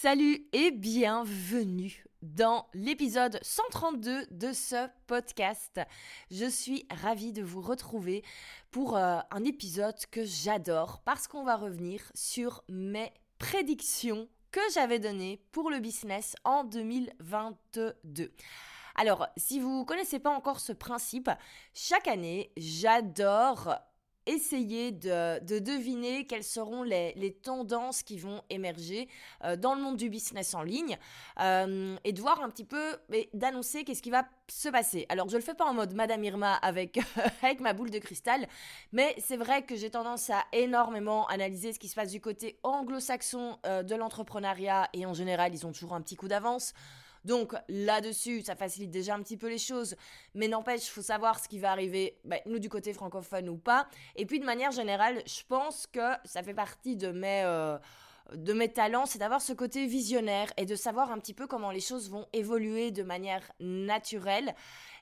Salut et bienvenue dans l'épisode 132 de ce podcast. Je suis ravie de vous retrouver pour euh, un épisode que j'adore parce qu'on va revenir sur mes prédictions que j'avais données pour le business en 2022. Alors, si vous ne connaissez pas encore ce principe, chaque année, j'adore essayer de, deviner quelles seront les, tendances qui vont émerger euh, dans le monde du business en ligne euh, et de voir un petit peu, d'annoncer qu'est-ce qui va se passer. Alors je le fais pas en mode Madame Irma avec, avec ma boule de cristal, mais c'est vrai que j'ai tendance à énormément analyser ce qui se passe du côté anglo-saxon euh, de l'entrepreneuriat et en général ils ont toujours un petit coup d'avance. Donc là-dessus, ça facilite déjà un petit peu les choses. Mais n'empêche, il faut savoir ce qui va arriver, ben, nous du côté francophone ou pas. Et puis de manière générale, je pense que ça fait partie de mes... Euh, de mes talents, c'est d'avoir ce côté visionnaire et de savoir un petit peu comment les choses vont évoluer de manière naturelle.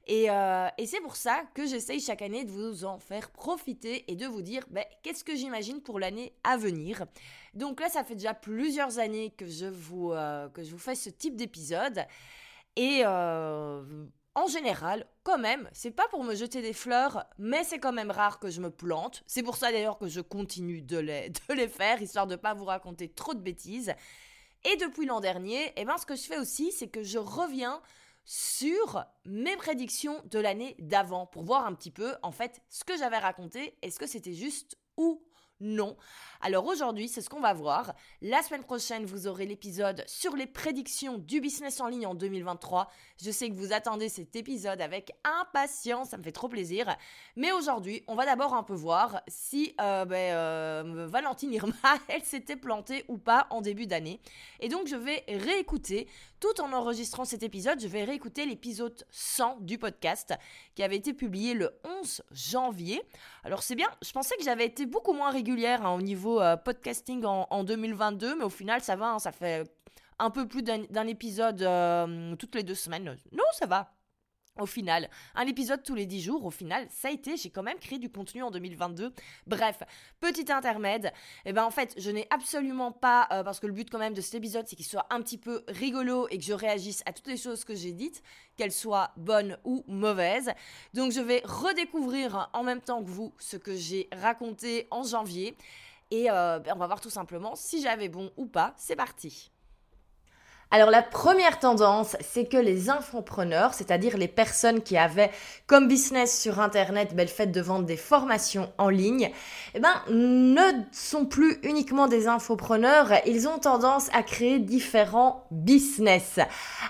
Et, euh, c'est pour ça que j'essaye chaque année de vous en faire profiter et de vous dire ben, qu'est-ce que j'imagine pour l'année à venir. Donc là, ça fait déjà plusieurs années que je vous, euh, que je vous fais ce type d'épisode. Et euh, en général, quand même, c'est pas pour me jeter des fleurs, mais c'est quand même rare que je me plante. C'est pour ça d'ailleurs que je continue de les, de les faire, histoire de pas vous raconter trop de bêtises. Et depuis l'an dernier, eh ben, ce que je fais aussi, c'est que je reviens sur mes prédictions de l'année d'avant pour voir un petit peu, en fait, ce que j'avais raconté, est-ce que c'était juste ou non. Alors aujourd'hui, c'est ce qu'on va voir. La semaine prochaine, vous aurez l'épisode sur les prédictions du business en ligne en 2023. Je sais que vous attendez cet épisode avec impatience, ça me fait trop plaisir. Mais aujourd'hui, on va d'abord un peu voir si euh, ben, euh, Valentine Irma, elle s'était plantée ou pas en début d'année. Et donc, je vais réécouter, tout en enregistrant cet épisode, je vais réécouter l'épisode 100 du podcast qui avait été publié le 11 janvier. Alors c'est bien, je pensais que j'avais été beaucoup moins régulière hein, au niveau euh, podcasting en, 2022, mais au final ça va, hein, ça fait un peu plus d'un épisode euh, toutes les deux semaines. Non, ça va. Au final, un épisode tous les 10 jours, au final, ça a été, j'ai quand même créé du contenu en 2022. Bref, petit intermède. Et eh ben en fait, je n'ai absolument pas, euh, parce que le but quand même de cet épisode, c'est qu'il soit un petit peu rigolo et que je réagisse à toutes les choses que j'ai dites, qu'elles soient bonnes ou mauvaises. Donc je vais redécouvrir en même temps que vous ce que j'ai raconté en janvier. Et euh, ben, on va voir tout simplement si j'avais bon ou pas. C'est parti. Alors la première tendance, c'est que les infopreneurs, c'est-à-dire les personnes qui avaient comme business sur Internet le fait de vendre des formations en ligne, eh ben, ne sont plus uniquement des infopreneurs, ils ont tendance à créer différents business.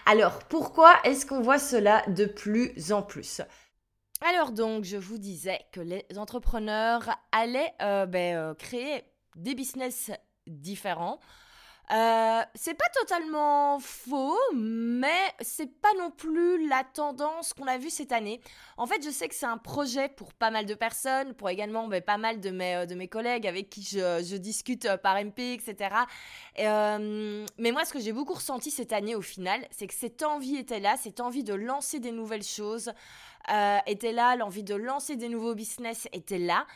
Alors pourquoi est-ce qu'on voit cela de plus en plus? Alors donc, je vous disais que les entrepreneurs allaient euh, ben, euh, créer des business différents euh, c'est pas totalement faux, mais c'est pas non plus la tendance qu'on a vue cette année. En fait, je sais que c'est un projet pour pas mal de personnes, pour également ben, pas mal de mes, euh, de mes collègues avec qui je, je discute euh, par MP, etc. mais moi, ce que j'ai beaucoup ressenti cette année au final, c'est que cette envie était là, cette envie de lancer des nouvelles choses était là, l'envie de lancer des nouveaux business était là.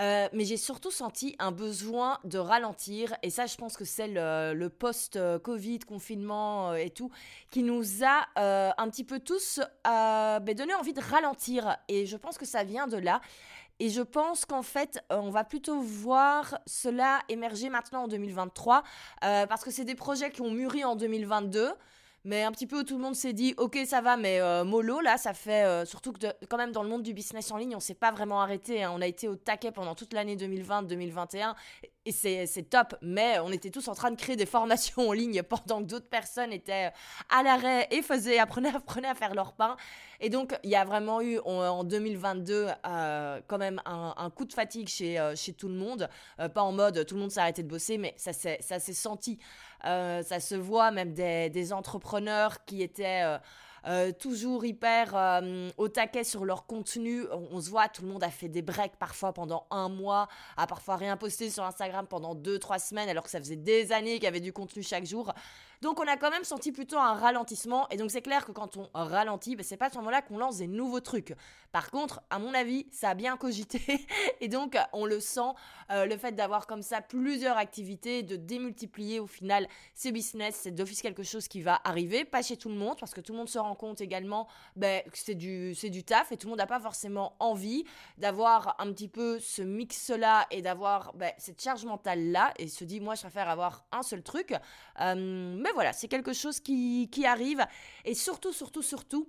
Euh, mais j'ai surtout senti un besoin de ralentir. Et ça, je pense que c'est le, post-Covid, confinement euh, et tout, qui nous a euh, un petit peu tous ben, donné envie de ralentir. Et je pense que ça vient de là. Et je pense qu'en fait, on va plutôt voir cela émerger maintenant en 2023, parce que c'est des projets qui ont mûri en 2022 mais un petit peu tout le monde s'est dit ok ça va mais euh, mollo là ça fait euh, surtout que quand même dans le monde du business en ligne on s'est pas vraiment arrêté hein. on a été au taquet pendant toute l'année 2020-2021 et c'est top. Mais on était tous en train de créer des formations en ligne pendant que d'autres personnes étaient à l'arrêt et faisaient apprenaient, apprenaient à faire leur pain. Et donc il y a vraiment eu en 2022 euh, quand même un, coup de fatigue chez, chez tout le monde. Pas en mode tout le monde s'est arrêté de bosser mais ça s'est senti. Ça se voit même des, des entrepreneurs qui étaient euh, toujours hyper euh, au taquet sur leur contenu. On, se voit, tout le monde a fait des breaks parfois pendant un mois, a parfois rien posté sur Instagram pendant deux, trois semaines, alors que ça faisait des années qu'il y avait du contenu chaque jour. Donc on a quand même senti plutôt un ralentissement. Et donc c'est clair que quand on ralentit, ben, c'est pas à ce moment-là qu'on lance des nouveaux trucs. Par contre, à mon avis, ça a bien cogité. et donc on le sent, euh, le fait d'avoir comme ça plusieurs activités, de démultiplier au final ces business, c'est d'office quelque chose qui va arriver. Pas chez tout le monde, parce que tout le monde se rend compte également ben, que c'est du, c'est du taf et tout le monde n'a pas forcément envie d'avoir un petit peu ce mix-là et d'avoir ben, cette charge mentale-là et se dit, moi je préfère avoir un seul truc. Euh, voilà, c'est quelque chose qui, arrive. Et surtout, surtout, surtout,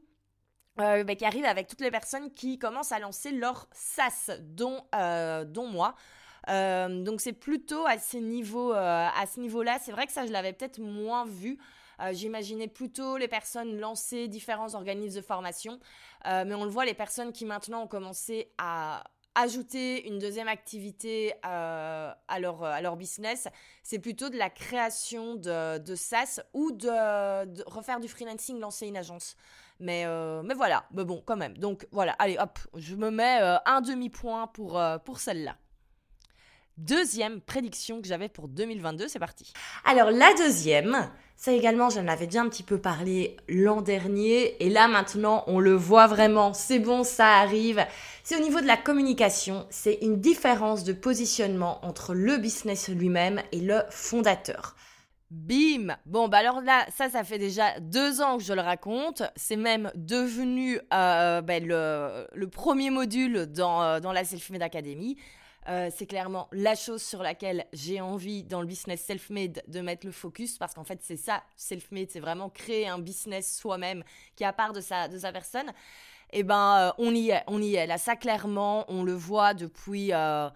euh, bah, qui arrive avec toutes les personnes qui commencent à lancer leur SaaS, dont, euh, dont moi. Euh, donc c'est plutôt à à ce niveau-là. C'est vrai que ça, je l'avais peut-être moins vu. J'imaginais plutôt les personnes lancer différents organismes de formation, mais on le voit, les personnes qui maintenant ont commencé à ajouter une deuxième activité euh, à, leur, business, c'est plutôt de la création de, de SaaS ou de, refaire du freelancing, lancer une agence. Mais, euh, mais voilà, mais bon, quand même. Donc voilà, allez, hop, je me mets euh, un demi-point pour, pour celle-là. Deuxième prédiction que j'avais pour 2022, c'est parti. Alors la deuxième, ça également, j'en avais déjà un petit peu parlé l'an dernier, et là maintenant, on le voit vraiment, c'est bon, ça arrive. C'est au niveau de la communication, c'est une différence de positionnement entre le business lui-même et le fondateur. Bim Bon, bah alors là, ça, ça fait déjà deux ans que je le raconte. C'est même devenu euh, ben, le, premier module dans, euh, dans la Self-Made Academy. Euh, c'est clairement la chose sur laquelle j'ai envie dans le business self-made de mettre le focus parce qu'en fait c'est ça, self-made, c'est vraiment créer un business soi-même qui a part de sa, de sa personne. Et eh ben euh, on y est, on y est. Là ça clairement, on le voit depuis... Euh,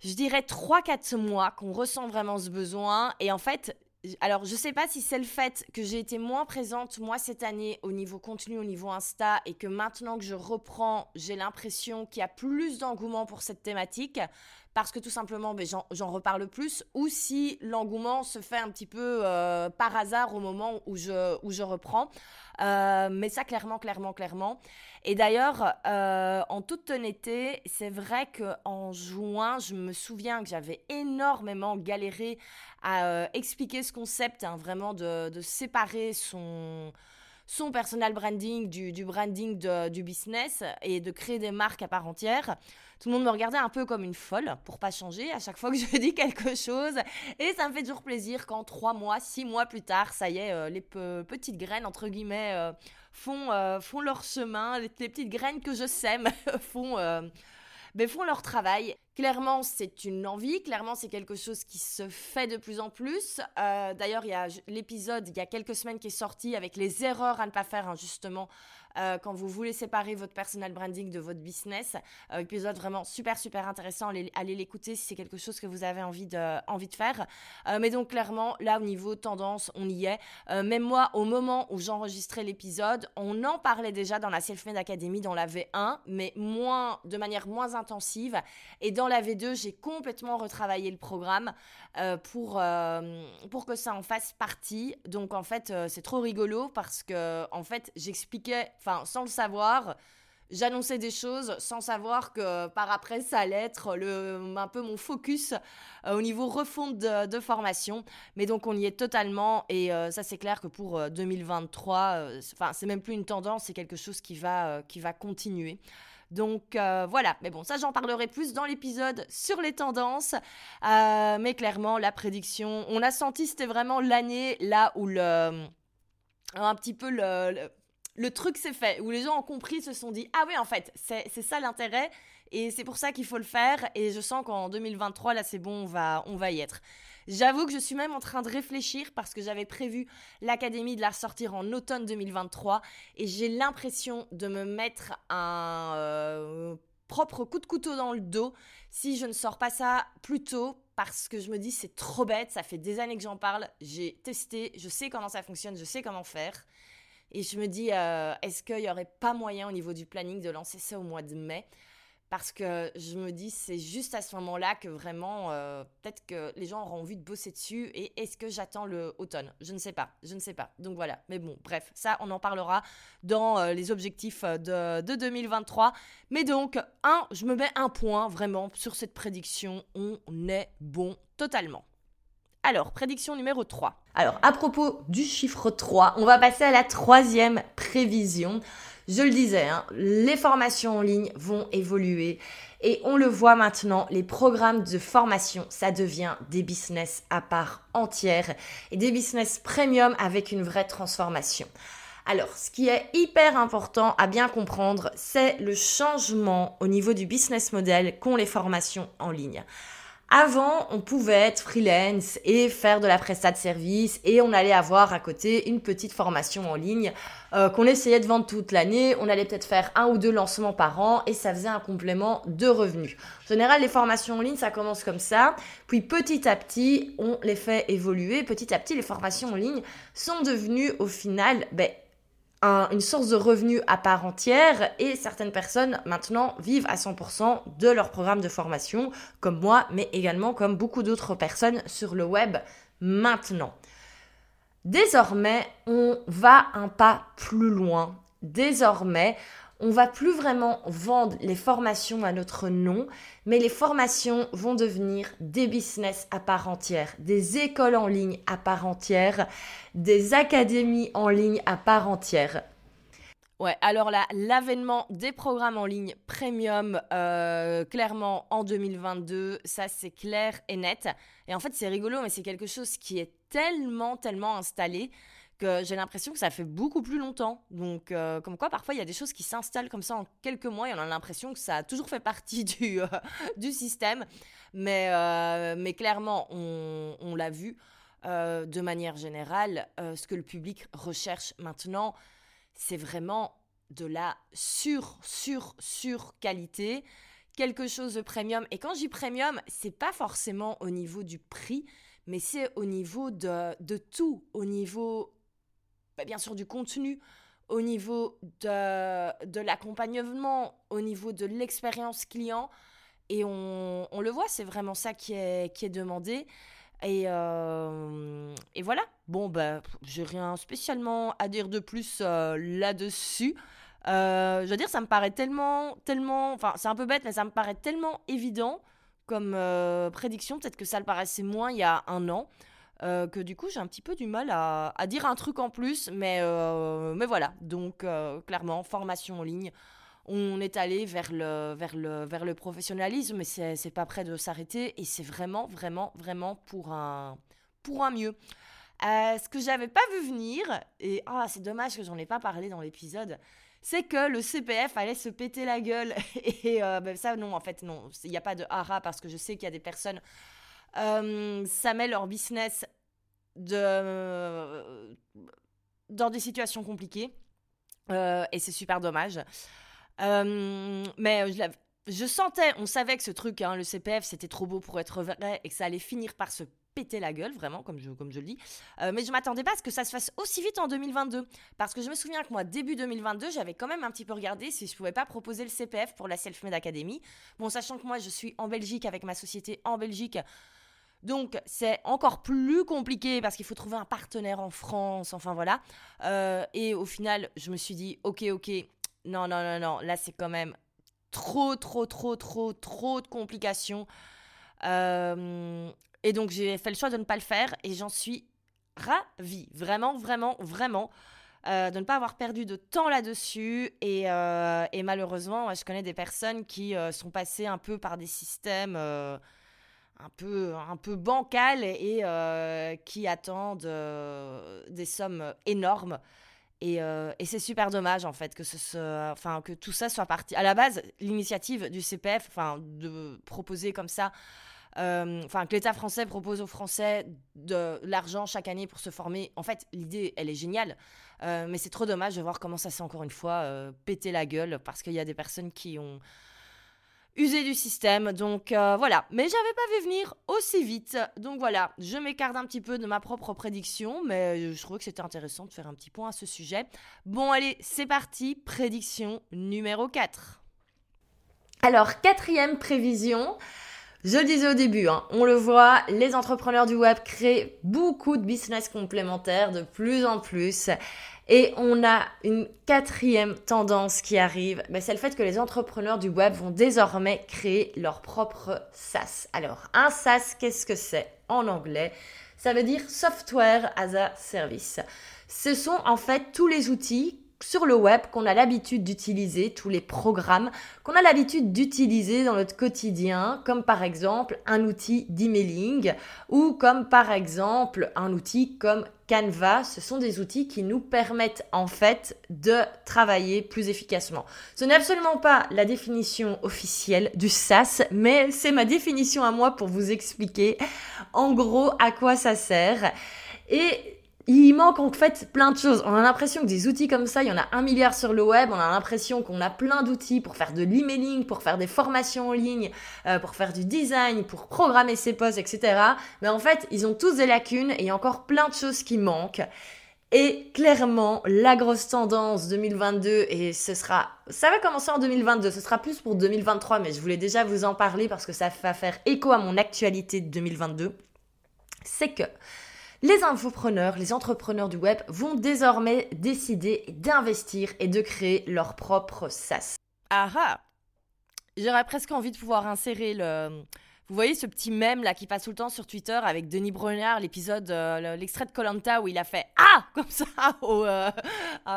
je dirais 3-4 mois qu'on ressent vraiment ce besoin. Et en fait, alors, je sais pas si c'est le fait que j'ai été moins présente, moi, cette année, au niveau contenu, au niveau Insta, et que maintenant que je reprends, j'ai l'impression qu'il y a plus d'engouement pour cette thématique parce que tout simplement ben, j'en reparle plus ou si l'engouement se fait un petit peu euh, par hasard au moment où je, reprends. Euh, mais ça clairement, clairement, clairement. Et d'ailleurs, euh, en toute honnêteté, c'est vrai qu'en juin, je me souviens que j'avais énormément galéré à expliquer ce concept, hein, vraiment de séparer son son personal branding du, du branding du business et de créer des marques à part entière tout le monde me regardait un peu comme une folle pour pas changer à chaque fois que je dis quelque chose. Et ça me fait toujours plaisir quand trois mois, six mois plus tard, ça y est, euh, les petites graines, entre guillemets, euh, font, euh, font leur chemin. Les, petites graines que je sème font, ben, font leur travail. Clairement, c'est une envie, clairement, c'est quelque chose qui se fait de plus en plus. D'ailleurs, il y a l'épisode, il y a quelques semaines, qui est sorti avec les erreurs à ne pas faire, hein, justement, euh, quand vous voulez séparer votre personal branding de votre business. Euh, épisode vraiment super, super intéressant. Allez, l'écouter si c'est quelque chose que vous avez envie de, envie de faire. Euh, mais donc, clairement, là, au niveau tendance, on y est. même moi, au moment où j'enregistrais l'épisode, on en parlait déjà dans la Self-Made Academy, dans la V1, mais moins, de manière moins intensive. Et dans la V2, j'ai complètement retravaillé le programme pour, pour que ça en fasse partie. Donc, en fait, c'est trop rigolo parce que, en fait, j'expliquais enfin, sans le savoir, j'annonçais des choses sans savoir que par après ça allait être un peu mon focus euh, au niveau refonte de, formation. Mais donc on y est totalement et euh, ça c'est clair que pour 2023, euh, enfin c'est même plus une tendance, c'est quelque chose qui va, qui va continuer. Donc voilà, mais bon, ça j'en parlerai plus dans l'épisode sur les tendances. mais clairement, la prédiction, on a senti c'était vraiment l'année là où le un petit peu le truc s'est fait, où les gens ont compris, se sont dit, ah oui, en fait, c'est ça l'intérêt, et c'est pour ça qu'il faut le faire, et je sens qu'en 2023, là, c'est bon, on va, on va y être. J'avoue que je suis même en train de réfléchir parce que j'avais prévu l'académie de la sortir en automne 2023 et j'ai l'impression de me mettre un euh, propre coup de couteau dans le dos si je ne sors pas ça plus tôt parce que je me dis c'est trop bête, ça fait des années que j'en parle, j'ai testé, je sais comment ça fonctionne, je sais comment faire. Et je me dis, euh, est-ce qu'il n'y aurait pas moyen au niveau du planning de lancer ça au mois de mai? Parce que je me dis c'est juste à ce moment-là que vraiment euh, peut-être que les gens auront envie de bosser dessus et est-ce que j'attends le automne? Je ne sais pas, je ne sais pas. Donc voilà, mais bon, bref, ça on en parlera dans euh, les objectifs de, de, 2023. Mais donc, un, je me mets un point vraiment sur cette prédiction, on est bon totalement. Alors, prédiction numéro 3. Alors, à propos du chiffre 3, on va passer à la troisième prévision. Je le disais, hein, les formations en ligne vont évoluer et on le voit maintenant, les programmes de formation, ça devient des business à part entière et des business premium avec une vraie transformation. Alors, ce qui est hyper important à bien comprendre, c'est le changement au niveau du business model qu'ont les formations en ligne. Avant, on pouvait être freelance et faire de la prestat de service et on allait avoir à côté une petite formation en ligne euh, qu'on essayait de vendre toute l'année. On allait peut-être faire un ou deux lancements par an et ça faisait un complément de revenus. En général, les formations en ligne, ça commence comme ça. Puis petit à petit, on les fait évoluer. Petit à petit, les formations en ligne sont devenues au final ben, une source de revenus à part entière et certaines personnes maintenant vivent à 100% de leur programme de formation, comme moi, mais également comme beaucoup d'autres personnes sur le web maintenant. Désormais, on va un pas plus loin. Désormais, on va plus vraiment vendre les formations à notre nom, mais les formations vont devenir des business à part entière, des écoles en ligne à part entière, des académies en ligne à part entière. Ouais, alors là, l'avènement des programmes en ligne premium, euh, clairement en 2022, ça c'est clair et net. Et en fait, c'est rigolo, mais c'est quelque chose qui est tellement, tellement installé que j'ai l'impression que ça fait beaucoup plus longtemps. Donc, euh, comme quoi, parfois, il y a des choses qui s'installent comme ça en quelques mois et on a l'impression que ça a toujours fait partie du, euh, du système. Mais, euh, mais clairement, on, on l'a vu de manière générale, ce que le public recherche maintenant, c'est vraiment de la sur, sur, sur qualité quelque chose de premium. Et quand dis premium, c'est pas forcément au niveau du prix, mais c'est au niveau de, de, tout, au niveau bien sûr du contenu, au niveau de, de l'accompagnement, au niveau de l'expérience client. Et on, on le voit, c'est vraiment ça qui est, qui est demandé. Et, euh, et voilà. Bon, ben, j'ai rien spécialement à dire de plus euh, là-dessus. Euh, je veux dire, ça me paraît tellement, tellement, enfin, c'est un peu bête, mais ça me paraît tellement évident comme prédiction. Peut-être que ça le paraissait moins il y a un an. Euh, que du coup j'ai un petit peu du mal à, dire un truc en plus, mais, euh, mais voilà. Donc euh, clairement, formation en ligne, on est allé vers le, vers le, vers le professionnalisme, mais c'est pas prêt de s'arrêter et c'est vraiment, vraiment, vraiment pour un, pour un mieux. ce que j'avais pas vu venir, et ah, c'est dommage que j'en ai pas parlé dans l'épisode, c'est que le CPF allait se péter la gueule. Et ben ça, non, en fait, non. Il n'y a pas de hara parce que je sais qu'il y a des personnes euh, ça met leur business de, dans des situations compliquées. Euh, et c'est super dommage. Euh, mais je, je, sentais, on savait que ce truc, hein, le CPF, c'était trop beau pour être vrai et que ça allait finir par se péter la gueule, vraiment, comme je, comme je le dis. mais je m'attendais pas à ce que ça se fasse aussi vite en 2022. Parce que je me souviens que moi, début 2022, j'avais quand même un petit peu regardé si je pouvais pas proposer le CPF pour la Self-Made Academy. Bon, sachant que moi, je suis en Belgique avec ma société en Belgique. Donc c'est encore plus compliqué parce qu'il faut trouver un partenaire en France, enfin voilà. Euh, et au final, je me suis dit, ok, ok, non, non, non, non, là c'est quand même trop, trop, trop, trop, trop de complications. Euh, et donc j'ai fait le choix de ne pas le faire et j'en suis ravie, vraiment, vraiment, vraiment. Euh, de ne pas avoir perdu de temps là-dessus. Et, et, malheureusement, je connais des personnes qui sont passées un peu par des systèmes un peu, un peu et euh, qui attendent euh, des sommes énormes. Et, euh, et c'est super dommage en fait que, enfin, que tout ça soit parti. À la base, l'initiative du CPF, enfin, de proposer comme ça, enfin, que l'État français propose aux Français de l'argent chaque année pour se former. En fait, l'idée, elle est géniale. mais c'est trop dommage de voir comment ça s'est encore une fois pété la gueule parce qu'il y a des personnes qui ont user du système. Donc euh, voilà, mais j'avais pas vu venir aussi vite. Donc voilà, je m'écarte un petit peu de ma propre prédiction, mais je trouvais que c'était intéressant de faire un petit point à ce sujet. Bon allez, c'est parti, prédiction numéro 4. Alors, quatrième prévision, je le disais au début, hein, on le voit, les entrepreneurs du web créent beaucoup de business complémentaires de plus en plus. Et on a une quatrième tendance qui arrive, ben, c'est le fait que les entrepreneurs du web vont désormais créer leur propre SaaS. Alors, un SaaS, qu'est-ce que c'est en anglais? Ça veut dire Software as a Service. Ce sont en fait tous les outils sur le web qu'on a l'habitude d'utiliser, tous les programmes qu'on a l'habitude d'utiliser dans notre quotidien, comme par exemple un outil d'emailing ou comme par exemple un outil comme Canva. Ce sont des outils qui nous permettent en fait de travailler plus efficacement. Ce n'est absolument pas la définition officielle du SaaS, mais c'est ma définition à moi pour vous expliquer en gros à quoi ça sert. Et il manque en fait plein de choses. On a l'impression que des outils comme ça, il y en a un milliard sur le web. On a l'impression qu'on a plein d'outils pour faire de l'emailing, pour faire des formations en ligne, euh, pour faire du design, pour programmer ses posts, etc. Mais en fait, ils ont tous des lacunes et il y a encore plein de choses qui manquent. Et clairement, la grosse tendance 2022, et ce sera, ça va commencer en 2022, ce sera plus pour 2023, mais je voulais déjà vous en parler parce que ça va faire écho à mon actualité de 2022, c'est que les infopreneurs, les entrepreneurs du web vont désormais décider d'investir et de créer leur propre SaaS. Ah ah J'aurais presque envie de pouvoir insérer le, vous voyez ce petit mème là qui passe tout le temps sur Twitter avec Denis Brognard, l'épisode, euh, l'extrait de Colanta où il a fait Ah comme ça euh,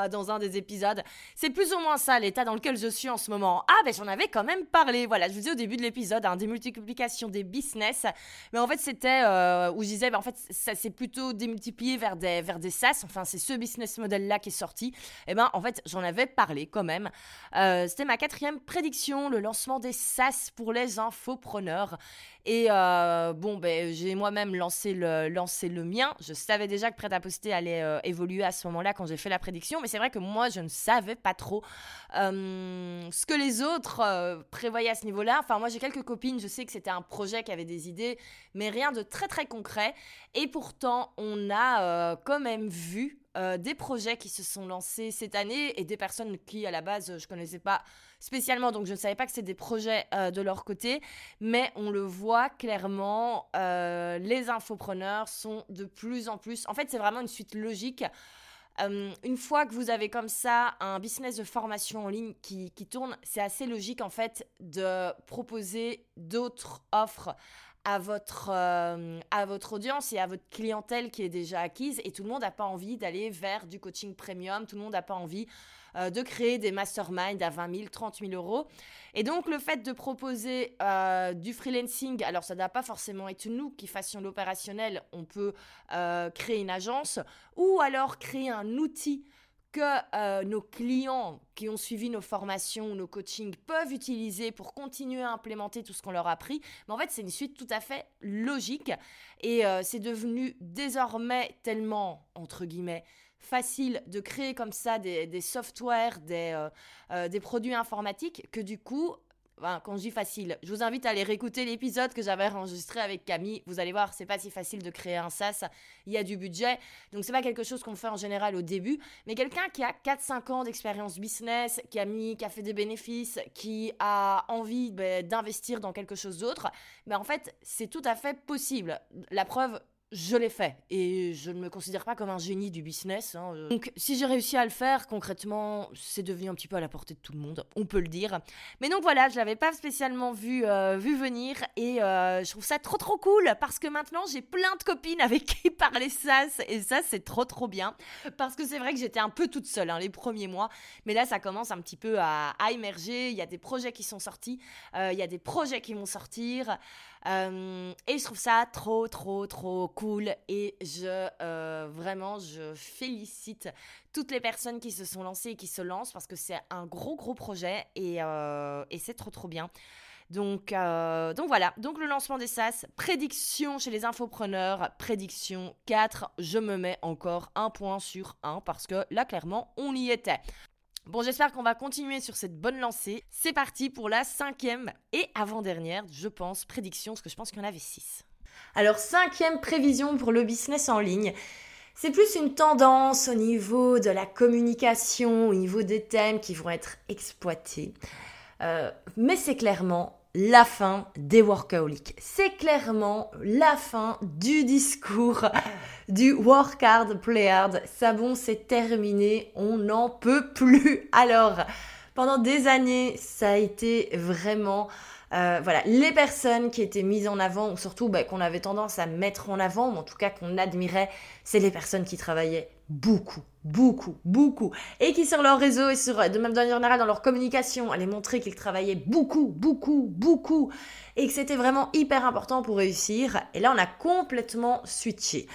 dans un des épisodes. C'est plus ou moins ça l'état dans lequel je suis en ce moment. Ah ben j'en avais quand même parlé. Voilà, je vous disais au début de l'épisode, hein, des multiplications des business. Mais en fait c'était euh, où je disais, ben, en fait ça s'est plutôt démultiplié vers des, vers des SaaS. Enfin c'est ce business model là qui est sorti. Et eh ben en fait j'en avais parlé quand même. c'était ma quatrième prédiction, le lancement des SaaS pour les infopreneurs. Et euh, bon, ben, j'ai moi-même lancé le, lancé le mien. Je savais déjà que Prêt à poster allait euh, évoluer à ce moment-là quand j'ai fait la prédiction. Mais c'est vrai que moi, je ne savais pas trop euh, ce que les autres prévoyaient à ce niveau-là. Enfin, moi, j'ai quelques copines. Je sais que c'était un projet qui avait des idées, mais rien de très, très concret. Et pourtant, on a quand même vu des projets qui se sont lancés cette année et des personnes qui, à la base, je connaissais pas spécialement, donc je ne savais pas que c'était des projets euh, de leur côté, mais on le voit clairement, euh, les infopreneurs sont de plus en plus, en fait c'est vraiment une suite logique. Euh, une fois que vous avez comme ça un business de formation en ligne qui, qui tourne, c'est assez logique en fait de proposer d'autres offres à votre, à votre audience et à votre clientèle qui est déjà acquise. Et tout le monde n'a pas envie d'aller vers du coaching premium, tout le monde n'a pas envie euh, de créer des masterminds à 20 000, 30 000 euros. Et donc, le fait de proposer euh, du freelancing, alors ça doit pas forcément être nous qui fassions l'opérationnel, on peut euh, créer une agence ou alors créer un outil que nos clients qui ont suivi nos formations, nos coachings peuvent utiliser pour continuer à implémenter tout ce qu'on leur a appris. Mais en fait, c'est une suite tout à fait logique et c'est devenu désormais tellement, entre guillemets, facile de créer comme ça des, softwares, des, euh, euh, des produits informatiques, que du coup, quand je dis facile, je vous invite à aller réécouter l'épisode que j'avais enregistré avec Camille. Vous allez voir, c'est pas si facile de créer un SaaS. Il y a du budget. Donc, c'est pas quelque chose qu'on fait en général au début. Mais quelqu'un qui a 4-5 ans d'expérience business, qui a mis, qui a fait des bénéfices, qui a envie ben, d'investir dans quelque chose d'autre, ben, en fait, c'est tout à fait possible. La preuve, je l'ai fait et je ne me considère pas comme un génie du business. Hein, euh. Donc si j'ai réussi à le faire, concrètement, c'est devenu un petit peu à la portée de tout le monde, on peut le dire. Mais donc voilà, je l'avais pas spécialement vu, euh, vu venir et euh, je trouve ça trop trop cool parce que maintenant j'ai plein de copines avec qui parler ça et ça c'est trop trop bien parce que c'est vrai que j'étais un peu toute seule hein, les premiers mois, mais là ça commence un petit peu à émerger. Il y a des projets qui sont sortis, il y a des projets qui vont sortir. Euh, et je trouve ça trop, trop, trop cool. Et je, euh, vraiment, je félicite toutes les personnes qui se sont lancées et qui se lancent parce que c'est un gros, gros projet et, euh, et c'est trop, trop bien. Donc, donc voilà, donc le lancement des SAS, prédiction chez les infopreneurs, prédiction 4, je me mets encore un point sur 1 parce que là clairement on y était. Bon, j'espère qu'on va continuer sur cette bonne lancée. C'est parti pour la cinquième et avant-dernière, je pense, prédiction, parce que je pense qu'il y en avait six. Alors, cinquième prévision pour le business en ligne. C'est plus une tendance au niveau de la communication, au niveau des thèmes qui vont être exploités. Euh, mais c'est clairement la fin des workaholics. C'est clairement la fin du discours du work hard, play hard. Ça bon, c'est terminé, on n'en peut plus. Alors, pendant des années, ça a été vraiment euh, voilà, les personnes qui étaient mises en avant, ou surtout bah, qu'on avait tendance à mettre en avant, ou en tout cas qu'on admirait, c'est les personnes qui travaillaient beaucoup, beaucoup, beaucoup, et qui sur leur réseau et sur, de même manière générale dans leur communication, allaient montrer qu'ils travaillaient beaucoup, beaucoup, beaucoup, et que c'était vraiment hyper important pour réussir. Et là, on a complètement switché.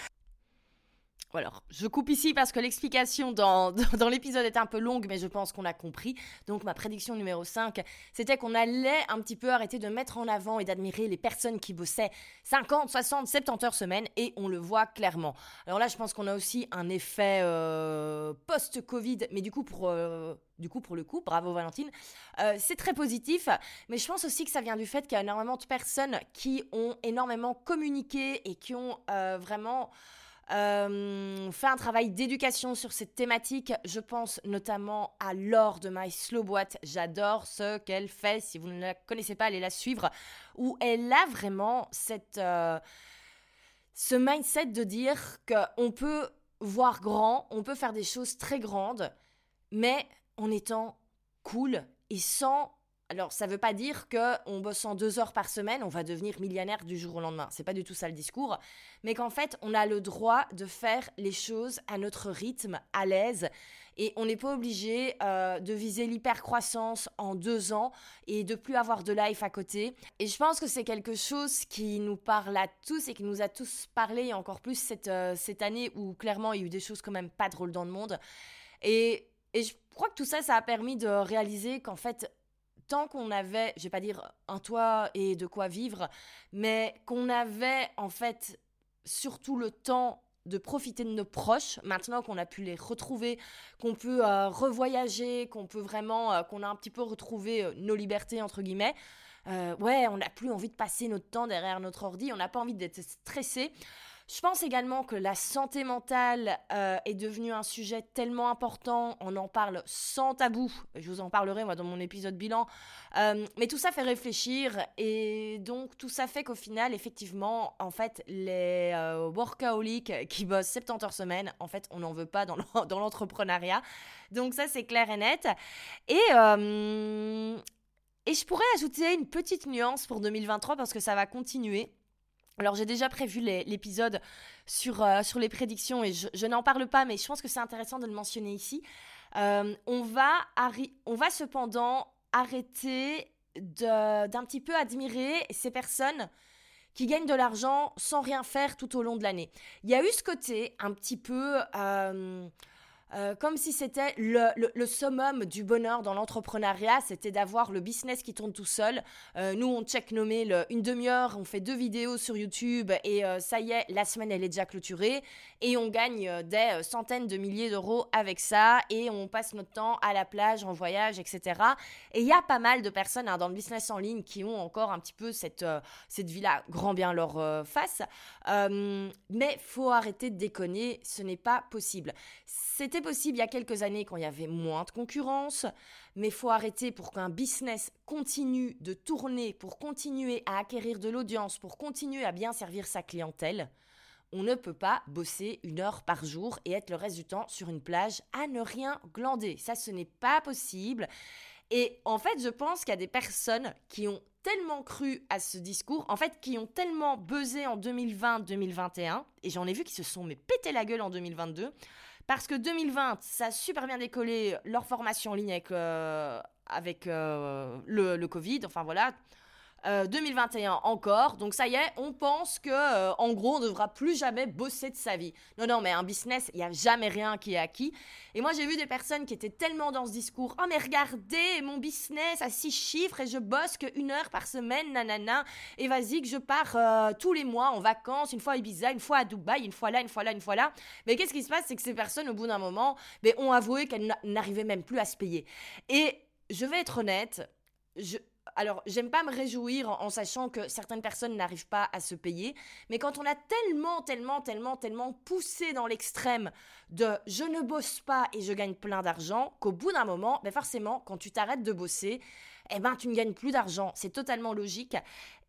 Alors, je coupe ici parce que l'explication dans, dans, l'épisode était un peu longue, mais je pense qu'on a compris. Donc, ma prédiction numéro 5, c'était qu'on allait un petit peu arrêter de mettre en avant et d'admirer les personnes qui bossaient 50, 60, 70 heures semaine, et on le voit clairement. Alors là, je pense qu'on a aussi un effet euh, post-Covid, mais du coup, pour... Euh, du coup, pour le coup, bravo Valentine, euh, c'est très positif, mais je pense aussi que ça vient du fait qu'il y a énormément de personnes qui ont énormément communiqué et qui ont vraiment euh, fait un travail d'éducation sur cette thématique. Je pense notamment à Laure de My Slow Boîte. J'adore ce qu'elle fait. Si vous ne la connaissez pas, allez la suivre. Où elle a vraiment cette, euh, ce mindset de dire qu'on peut voir grand, on peut faire des choses très grandes, mais en étant cool et sans alors, ça ne veut pas dire qu'en bossant deux heures par semaine, on va devenir millionnaire du jour au lendemain. C'est pas du tout ça le discours. Mais qu'en fait, on a le droit de faire les choses à notre rythme, à l'aise. Et on n'est pas obligé euh, de viser l'hypercroissance en deux ans et de plus avoir de life à côté. Et je pense que c'est quelque chose qui nous parle à tous et qui nous a tous parlé, et encore plus cette, euh, cette année où clairement il y a eu des choses quand même pas drôles dans le monde. Et je crois que tout ça, ça a permis de réaliser qu'en fait, qu'on avait, je vais pas dire un toit et de quoi vivre, mais qu'on avait en fait surtout le temps de profiter de nos proches, maintenant qu'on a pu les retrouver, qu'on peut euh, revoyager, qu'on peut vraiment, euh, qu'on a un petit peu retrouvé euh, nos libertés, entre guillemets, ouais, on n'a plus envie de passer notre temps derrière notre ordi, on n'a pas envie d'être stressé. Je pense également que la santé mentale euh, est devenue un sujet tellement important, on en parle sans tabou, je vous en parlerai moi dans mon épisode bilan, euh, mais tout ça fait réfléchir et donc tout ça fait qu'au final, effectivement, en fait, les euh, workaholics qui bossent 70 heures semaine, en fait, on n'en veut pas dans l'entrepreneuriat. Donc ça, c'est clair et net. Et... et je pourrais ajouter une petite nuance pour 2023 parce que ça va continuer. Alors j'ai déjà prévu l'épisode sur, euh, sur les prédictions et je, n'en parle pas, mais je pense que c'est intéressant de le mentionner ici. Euh, on, va on va cependant arrêter d'un petit peu admirer ces personnes qui gagnent de l'argent sans rien faire tout au long de l'année. Il y a eu ce côté un petit peu... Euh, euh, comme si c'était le, summum du bonheur dans l'entrepreneuriat, c'était d'avoir le business qui tourne tout seul. Euh, nous, on check mails une demi-heure, on fait deux vidéos sur YouTube et euh, ça y est, la semaine, elle est déjà clôturée. Et on gagne des centaines de milliers d'euros avec ça et on passe notre temps à la plage, en voyage, etc. Et il y a pas mal de personnes hein, dans le business en ligne qui ont encore un petit peu cette, cette vie-là, grand bien leur face. mais faut arrêter de déconner, ce n'est pas possible. C'était possible il y a quelques années quand il y avait moins de concurrence, mais faut arrêter pour qu'un business continue de tourner, pour continuer à acquérir de l'audience, pour continuer à bien servir sa clientèle. On ne peut pas bosser une heure par jour et être le reste du temps sur une plage à ne rien glander. Ça, ce n'est pas possible. Et en fait, je pense qu'il y a des personnes qui ont tellement cru à ce discours, en fait, qui ont tellement buzzé en 2020-2021, et j'en ai vu qui se sont mais pété la gueule en 2022, parce que 2020, ça a super bien décollé leur formation en ligne avec, euh, euh, le, Covid. Enfin voilà, 2021 euh, encore. Donc ça y est, on pense que euh, en gros, on ne devra plus jamais bosser de sa vie. Non, non, mais un business, il n'y a jamais rien qui est acquis. Et moi, j'ai vu des personnes qui étaient tellement dans ce discours. Oh, mais regardez, mon business a six chiffres et je bosse qu'une heure par semaine, nanana. Et vas-y, que je pars euh, tous les mois en vacances, une fois à Ibiza, une fois à Dubaï, une fois là, une fois là, une fois là. Mais qu'est-ce qui se passe? C'est que ces personnes, au bout d'un moment, mais, ont avoué qu'elles n'arrivaient même plus à se payer. Et je vais être honnête, je, alors, j'aime pas me réjouir en, sachant que certaines personnes n'arrivent pas à se payer, mais quand on a tellement, tellement, tellement, tellement poussé dans l'extrême de je ne bosse pas et je gagne plein d'argent, qu'au bout d'un moment, ben forcément, quand tu t'arrêtes de bosser, eh ben tu ne gagnes plus d'argent. C'est totalement logique.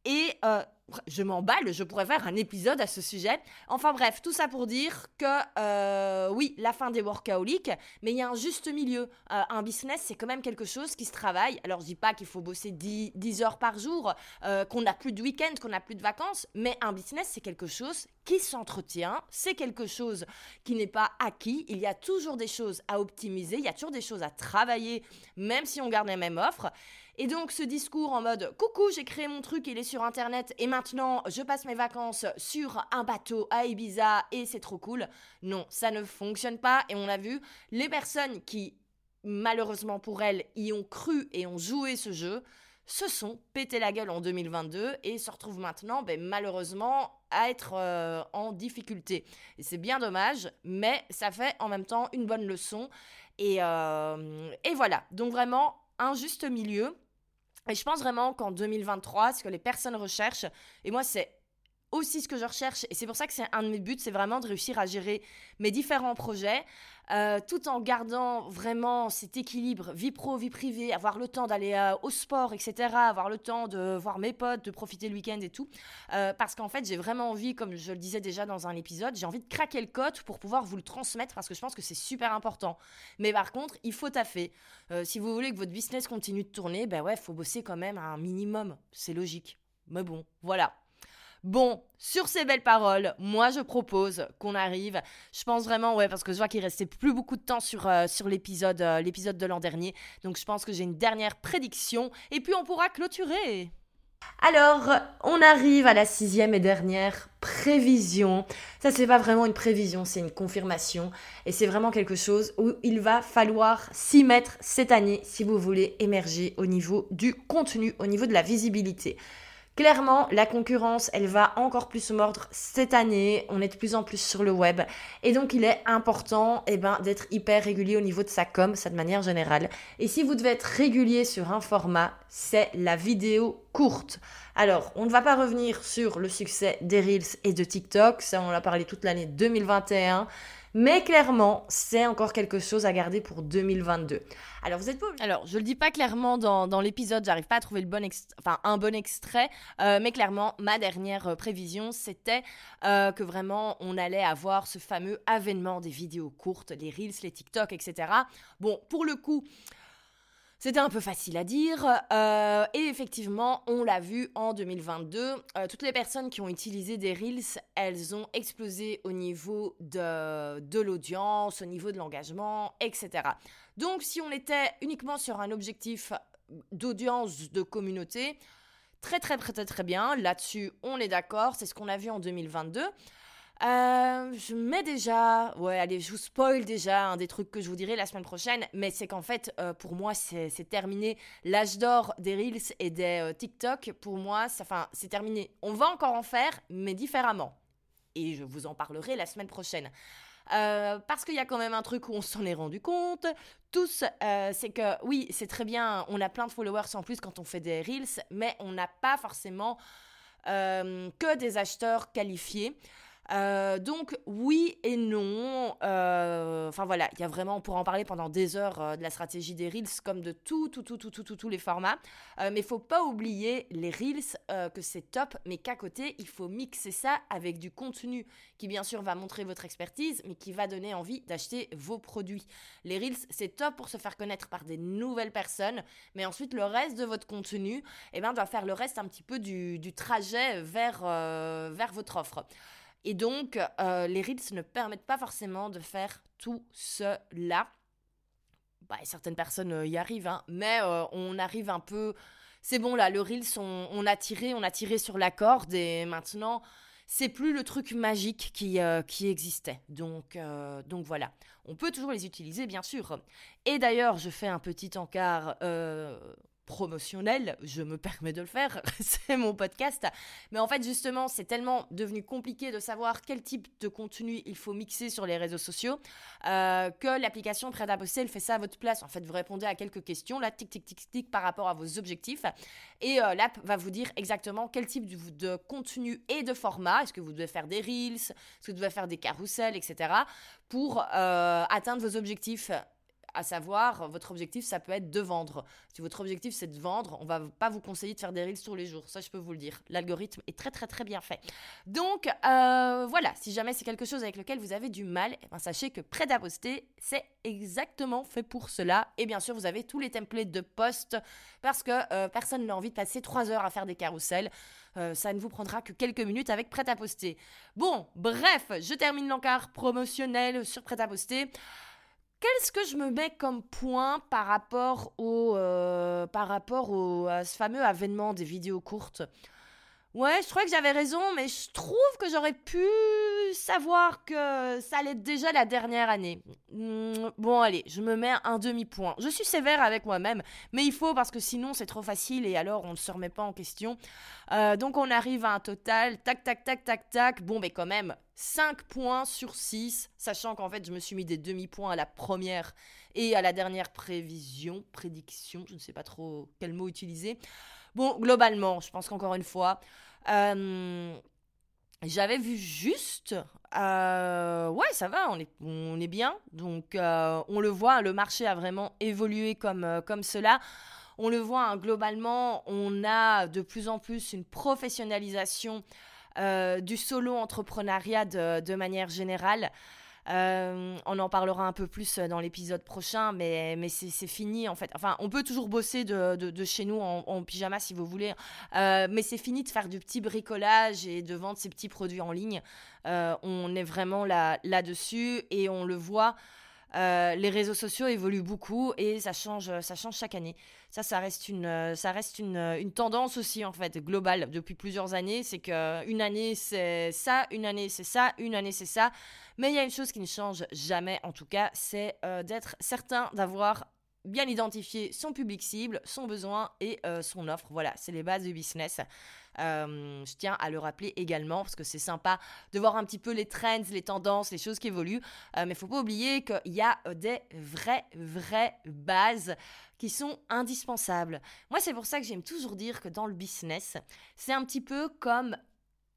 Et euh, je m'emballe, je pourrais faire un épisode à ce sujet. Enfin bref, tout ça pour dire que euh, oui, la fin des workaholics, mais il y a un juste milieu. Euh, un business, c'est quand même quelque chose qui se travaille. Alors je dis pas qu'il faut bosser 10, 10, heures par jour, qu'on n'a plus de week-end, qu'on n'a plus de vacances, mais un business, c'est quelque chose qui s'entretient, c'est quelque chose qui n'est pas acquis. Il y a toujours des choses à optimiser, il y a toujours des choses à travailler, même si on garde les mêmes offres. Et donc ce discours en mode coucou, j'ai créé mon truc, il est sur internet et maintenant je passe mes vacances sur un bateau à Ibiza et c'est trop cool. Non, ça ne fonctionne pas et on a vu les personnes qui malheureusement pour elles y ont cru et ont joué ce jeu se sont pété la gueule en 2022 et se retrouvent maintenant ben, malheureusement à être euh, en difficulté. Et c'est bien dommage, mais ça fait en même temps une bonne leçon. Et, euh, et voilà, donc vraiment un juste milieu. Et je pense vraiment qu'en 2023, ce que les personnes recherchent, et moi c'est aussi ce que je recherche, et c'est pour ça que c'est un de mes buts, c'est vraiment de réussir à gérer mes différents projets, euh, tout en gardant vraiment cet équilibre vie pro, vie privée, avoir le temps d'aller euh, au sport, etc., avoir le temps de voir mes potes, de profiter le week-end et tout. Euh, parce qu'en fait, j'ai vraiment envie, comme je le disais déjà dans un épisode, j'ai envie de craquer le code pour pouvoir vous le transmettre parce que je pense que c'est super important. Mais par contre, il faut taffer. si vous voulez que votre business continue de tourner, ben ouais, il faut bosser quand même à un minimum. C'est logique. Mais bon, voilà. Bon, sur ces belles paroles, moi je propose qu'on arrive. Je pense vraiment, ouais, parce que je vois qu'il restait plus beaucoup de temps sur, euh, sur l'épisode, euh, l'épisode de l'an dernier. Donc je pense que j'ai une dernière prédiction et puis on pourra clôturer. Alors, on arrive à la sixième et dernière prévision. Ça, c'est pas vraiment une prévision, c'est une confirmation. Et c'est vraiment quelque chose où il va falloir s'y mettre cette année si vous voulez émerger au niveau du contenu, au niveau de la visibilité. Clairement, la concurrence, elle va encore plus se mordre cette année. On est de plus en plus sur le web. Et donc, il est important eh ben, d'être hyper régulier au niveau de sa com, ça de manière générale. Et si vous devez être régulier sur un format, c'est la vidéo courte. Alors, on ne va pas revenir sur le succès des Reels et de TikTok. Ça, on l'a parlé toute l'année 2021. Mais clairement, c'est encore quelque chose à garder pour 2022. Alors, vous êtes pas Alors, je le dis pas clairement dans, dans l'épisode, j'arrive pas à trouver le bon enfin, un bon extrait, euh, mais clairement, ma dernière euh, prévision, c'était euh, que vraiment, on allait avoir ce fameux avènement des vidéos courtes, les Reels, les TikTok, etc. Bon, pour le coup, c'était un peu facile à dire. Euh, et effectivement, on l'a vu en 2022. Euh, toutes les personnes qui ont utilisé des Reels, elles ont explosé au niveau de, de l'audience, au niveau de l'engagement, etc. Donc, si on était uniquement sur un objectif d'audience, de communauté, très très très très bien. Là-dessus, on est d'accord. C'est ce qu'on a vu en 2022. Euh, je mets déjà, ouais, allez, je vous spoil déjà un des trucs que je vous dirai la semaine prochaine, mais c'est qu'en fait, euh, pour moi, c'est terminé. L'âge d'or des Reels et des euh, TikTok, pour moi, c'est terminé. On va encore en faire, mais différemment. Et je vous en parlerai la semaine prochaine. parce qu'il y a quand même un truc où on s'en est rendu compte, tous, c'est que oui, c'est très bien, on a plein de followers en plus quand on fait des Reels, mais on n'a pas forcément que des acheteurs qualifiés. Euh, donc oui et non. Euh, enfin voilà, il y a vraiment, on pourra en parler pendant des heures euh, de la stratégie des reels comme de tout, tout, tout, tout, tout, tout, tous les formats. mais faut pas oublier les reels que c'est top, mais qu'à côté il faut mixer ça avec du contenu qui bien sûr va montrer votre expertise, mais qui va donner envie d'acheter vos produits. Les reels c'est top pour se faire connaître par des nouvelles personnes, mais ensuite le reste de votre contenu, eh ben doit faire le reste un petit peu du, du trajet vers vers votre offre. Et donc, euh, les Reels ne permettent pas forcément de faire tout cela. Bah, certaines personnes euh, y arrivent, hein, mais euh, on arrive un peu... C'est bon, là, le Reels, on, a tiré, on a tiré sur la corde, et maintenant, c'est plus le truc magique qui, qui existait. Donc, donc voilà. On peut toujours les utiliser, bien sûr. Et d'ailleurs, je fais un petit encart promotionnel, je me permets de le faire, c'est mon podcast. Mais en fait, justement, c'est tellement devenu compliqué de savoir quel type de contenu il faut mixer sur les réseaux sociaux euh, que l'application Prêt à bosser, elle fait ça à votre place. En fait, vous répondez à quelques questions, là, tic, tic, tic, tic, par rapport à vos objectifs. Et euh, l'app va vous dire exactement quel type de, de contenu et de format. Est-ce que vous devez faire des reels, est-ce que vous devez faire des carousels, etc. pour euh, atteindre vos objectifs? À savoir, votre objectif, ça peut être de vendre. Si votre objectif, c'est de vendre, on va pas vous conseiller de faire des reels tous les jours. Ça, je peux vous le dire. L'algorithme est très, très, très bien fait. Donc, euh, voilà, si jamais c'est quelque chose avec lequel vous avez du mal, eh ben, sachez que Prêt à poster, c'est exactement fait pour cela. Et bien sûr, vous avez tous les templates de post parce que euh, personne n'a envie de passer trois heures à faire des carousels. Euh, ça ne vous prendra que quelques minutes avec Prêt à poster. Bon, bref, je termine l'encart promotionnel sur Prêt à poster. Qu'est-ce que je me mets comme point par rapport au, euh, par rapport à ce fameux avènement des vidéos courtes Ouais, je crois que j'avais raison, mais je trouve que j'aurais pu savoir que ça allait être déjà la dernière année. Hmm, bon, allez, je me mets un demi-point. Je suis sévère avec moi-même, mais il faut parce que sinon c'est trop facile et alors on ne se remet pas en question. Euh, donc on arrive à un total, tac, tac, tac, tac, tac. Bon, mais quand même, 5 points sur 6, sachant qu'en fait je me suis mis des demi-points à la première et à la dernière prévision, prédiction, je ne sais pas trop quel mot utiliser. Bon, globalement, je pense qu'encore une fois, euh, j'avais vu juste. Euh, ouais, ça va, on est, bien. Donc, euh, on le voit, le marché a vraiment évolué comme, comme cela. On le voit, hein, globalement, on a de plus en plus une professionnalisation du solo entrepreneuriat de manière générale. Euh, on en parlera un peu plus euh, dans l'épisode prochain, mais, mais c'est fini en fait. Enfin, on peut toujours bosser de, de, chez nous en, pyjama si vous voulez, euh, mais c'est fini de faire du petit bricolage et de vendre ces petits produits en ligne. on est vraiment là-dessus et on le voit. les réseaux sociaux évoluent beaucoup et ça change, ça change chaque année. Ça, ça reste une, ça reste une, une tendance aussi en fait globale depuis plusieurs années. C'est que une année c'est ça, une année c'est ça, une année c'est ça. Mais il y a une chose qui ne change jamais, en tout cas, c'est euh, d'être certain d'avoir bien identifié son public cible, son besoin et euh, son offre. Voilà, c'est les bases du business. Euh, je tiens à le rappeler également parce que c'est sympa de voir un petit peu les trends, les tendances, les choses qui évoluent. mais il ne faut pas oublier qu'il y a des vraies, vraies bases qui sont indispensables. Moi, c'est pour ça que j'aime toujours dire que dans le business, c'est un petit peu comme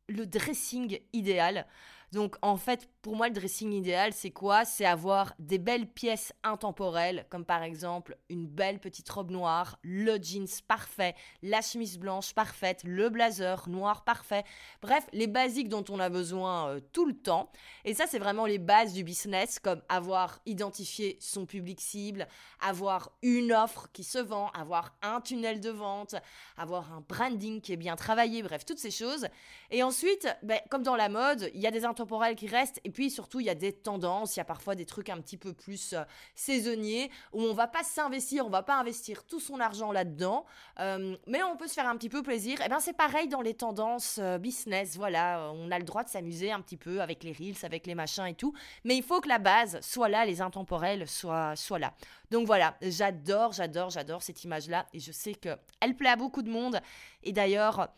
le dressing idéal. Donc en fait, pour moi, le dressing idéal, c'est quoi? C'est avoir des belles pièces intemporelles, comme par exemple une belle petite robe noire, le jeans parfait, la chemise blanche parfaite, le blazer noir parfait. Bref, les basiques dont on a besoin euh, tout le temps. Et ça, c'est vraiment les bases du business, comme avoir identifié son public cible, avoir une offre qui se vend, avoir un tunnel de vente, avoir un branding qui est bien travaillé, bref, toutes ces choses. Et ensuite, ben, comme dans la mode, il y a des temporel qui reste. Et puis surtout, il y a des tendances, il y a parfois des trucs un petit peu plus euh, saisonniers où on va pas s'investir, on va pas investir tout son argent là-dedans, euh, mais on peut se faire un petit peu plaisir. Et eh bien c'est pareil dans les tendances euh, business, voilà, on a le droit de s'amuser un petit peu avec les reels, avec les machins et tout, mais il faut que la base soit là, les intemporels soient, soient là. Donc voilà, j'adore, j'adore, j'adore cette image-là et je sais que elle plaît à beaucoup de monde. Et d'ailleurs,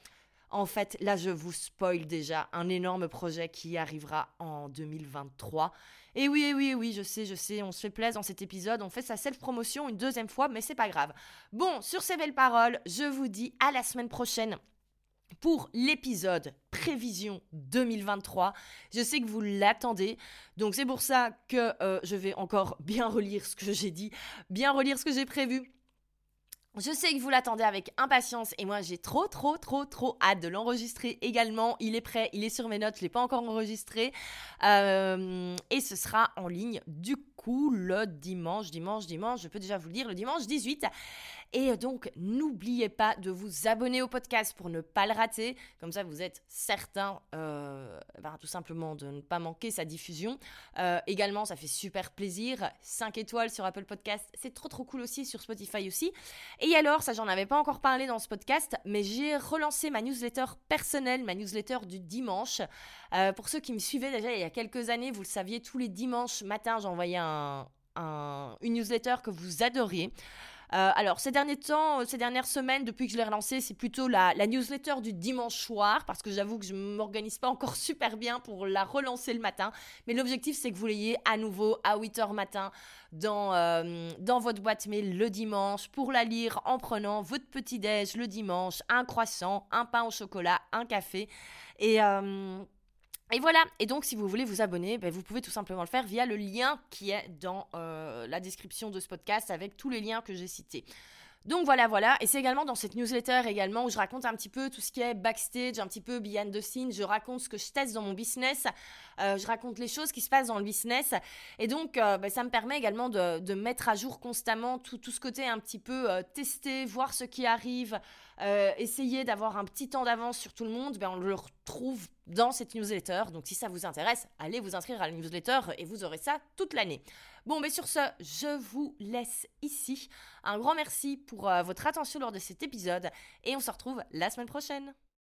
en fait, là, je vous spoil déjà un énorme projet qui arrivera en 2023. Et oui, et oui, et oui, je sais, je sais, on se fait plaisir dans cet épisode, on fait sa self-promotion une deuxième fois, mais c'est pas grave. Bon, sur ces belles paroles, je vous dis à la semaine prochaine pour l'épisode prévision 2023. Je sais que vous l'attendez, donc c'est pour ça que euh, je vais encore bien relire ce que j'ai dit, bien relire ce que j'ai prévu je sais que vous l'attendez avec impatience et moi j'ai trop trop trop trop hâte de l'enregistrer également. Il est prêt, il est sur mes notes, je ne l'ai pas encore enregistré. Euh, et ce sera en ligne du le dimanche, dimanche, dimanche, je peux déjà vous le dire, le dimanche 18. Et donc, n'oubliez pas de vous abonner au podcast pour ne pas le rater. Comme ça, vous êtes certain, euh, ben, tout simplement, de ne pas manquer sa diffusion. Euh, également, ça fait super plaisir. 5 étoiles sur Apple Podcast, c'est trop trop cool aussi, sur Spotify aussi. Et alors, ça, j'en avais pas encore parlé dans ce podcast, mais j'ai relancé ma newsletter personnelle, ma newsletter du dimanche. Euh, pour ceux qui me suivaient déjà il y a quelques années, vous le saviez, tous les dimanches matin, j'envoyais un, une newsletter que vous adoriez. Euh, alors, ces derniers temps, euh, ces dernières semaines, depuis que je l'ai relancé, c'est plutôt la, newsletter du dimanche soir, parce que j'avoue que je ne m'organise pas encore super bien pour la relancer le matin. Mais l'objectif, c'est que vous l'ayez à nouveau à 8h matin dans, euh, dans votre boîte mail le dimanche pour la lire en prenant votre petit-déj le dimanche, un croissant, un pain au chocolat, un café. Et. Et voilà, et donc si vous voulez vous abonner, ben, vous pouvez tout simplement le faire via le lien qui est dans euh, la description de ce podcast avec tous les liens que j'ai cités. Donc voilà, voilà. Et c'est également dans cette newsletter également où je raconte un petit peu tout ce qui est backstage, un petit peu behind the scenes. Je raconte ce que je teste dans mon business. Euh, je raconte les choses qui se passent dans le business. Et donc, euh, bah, ça me permet également de, mettre à jour constamment tout, tout ce côté un petit peu euh, tester, voir ce qui arrive, essayer d'avoir un petit temps d'avance sur tout le monde. Ben, on le retrouve dans cette newsletter. Donc, si ça vous intéresse, allez vous inscrire à la newsletter et vous aurez ça toute l'année. Bon, mais sur ce, je vous laisse ici. Un grand merci pour votre attention lors de cet épisode et on se retrouve la semaine prochaine.